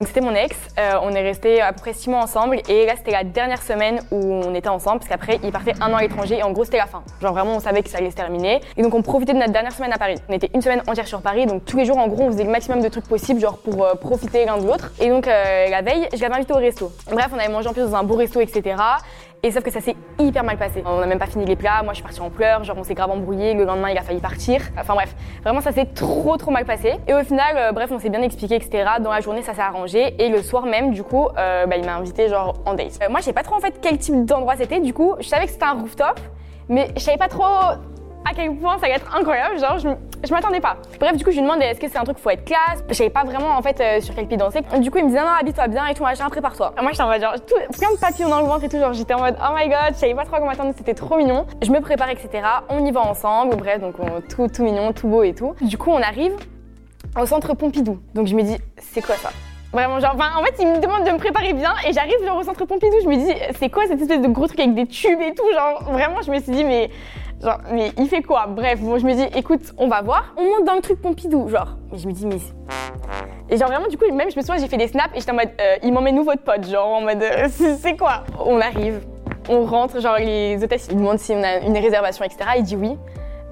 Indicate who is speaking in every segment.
Speaker 1: C'était mon ex, euh, on est resté à peu près six mois ensemble et là c'était la dernière semaine où on était ensemble parce qu'après il partait un an à l'étranger et en gros c'était la fin. Genre vraiment on savait que ça allait se terminer et donc on profitait de notre dernière semaine à Paris. On était une semaine entière sur Paris donc tous les jours en gros on faisait le maximum de trucs possibles genre pour euh, profiter l'un de l'autre et donc euh, la veille je l'avais invité au resto. Bref on avait mangé en plus dans un beau resto etc. Et sauf que ça s'est hyper mal passé. On n'a même pas fini les plats, moi je suis partie en pleurs, genre on s'est grave embrouillé, le lendemain il a failli partir. Enfin bref, vraiment ça s'est trop trop mal passé. Et au final, euh, bref, on s'est bien expliqué, etc. Dans la journée ça s'est arrangé et le soir même, du coup, euh, bah, il m'a invité genre en date. Euh, moi je sais pas trop en fait quel type d'endroit c'était, du coup je savais que c'était un rooftop, mais je savais pas trop à quel point ça allait être incroyable, genre je, je m'attendais pas. Bref, du coup, je lui demande est-ce que c'est un truc faut être classe? Je savais pas vraiment en fait euh, sur quel pied danser. Du coup, il me disait non, habille-toi bien et tout, machin, prépare-toi. Moi, j'étais en mode genre plein de papillons dans le ventre et tout, genre j'étais en mode oh my god, je savais pas trop quoi m'attendre, c'était trop mignon. Je me prépare, etc. On y va ensemble, bref, donc on- tout, tout mignon, tout beau et tout. Du coup, on arrive au centre Pompidou. Donc je me dis c'est quoi ça? Vraiment, genre, en fait, il me demande de me préparer bien et j'arrive genre au centre Pompidou. Je me dis, c'est quoi cette espèce de gros truc avec des tubes et tout Genre, vraiment, je me suis dit, mais, genre, mais il fait quoi? Bref, bon, je me dis, écoute, on va voir. On monte dans le truc Pompidou, genre. Et je me dis, mais. Et genre, vraiment, du coup, même, je me souviens, j'ai fait des snaps et j'étais en mode, euh, il m'emmène où votre pote Genre, en mode, euh, c'est quoi? On arrive, on rentre, genre, les hôtesses, ils demandent si on a une réservation, etc. Il dit oui.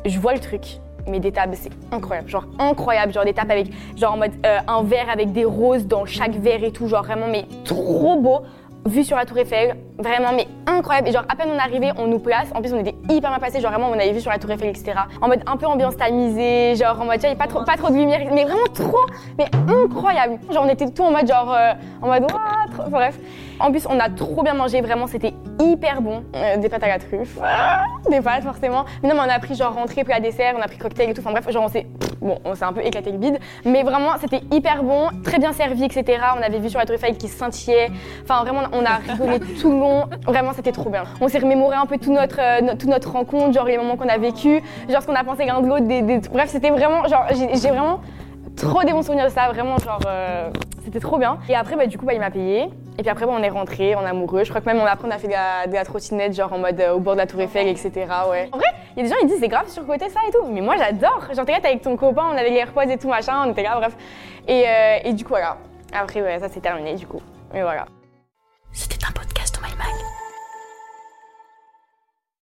Speaker 1: Je vois le truc. Mais des tables, c'est incroyable, genre incroyable, genre des tables avec, genre en mode euh, un verre avec des roses dans chaque verre et tout, genre vraiment, mais trop beau, vue sur la Tour Eiffel, vraiment, mais incroyable. Et genre à peine on arrivé, on nous place, en plus on était hyper bien passé, genre vraiment on avait vu sur la Tour Eiffel, etc. En mode un peu ambiance tamisée, genre en mode, tu vois, pas trop, pas trop de lumière, mais vraiment trop, mais incroyable. Genre on était tout en mode, genre, euh, en mode, Ouah, trop- bref. En plus, on a trop bien mangé, vraiment, c'était hyper bon. Euh, des pâtes à la truffe, Ah, des pâtes forcément. Mais non, mais on a pris genre rentrée, plat dessert, on a pris cocktail et tout. Enfin bref, genre on s'est, bon, on s'est un peu éclaté le bide. Mais vraiment, c'était hyper bon, très bien servi, etc. On avait vu sur la Eiffel qui scintillait. Enfin vraiment, on a rigolé tout le long. Vraiment, c'était trop bien. On s'est remémoré un peu tout notre, euh, toute notre rencontre, genre les moments qu'on a vécu, genre ce qu'on a pensé l'un de l'autre. Bref, c'était vraiment, genre, j'ai vraiment trop des bons souvenirs de ça, vraiment genre euh, c'était trop bien. Et après bah du coup bah il m'a payé et puis après bah, on est rentré en amoureux. Je crois que même après on a fait de la, de la trottinette genre en mode euh, au bord de la Tour Eiffel etc. Ouais. En vrai il y a des gens ils disent c'est grave surcoté ça et tout, mais moi j'adore. Genre t'es avec ton copain, on avait les AirPods et tout machin, on était là bref. Et, euh, et du coup voilà. Après ouais ça c'est terminé du coup. Mais voilà.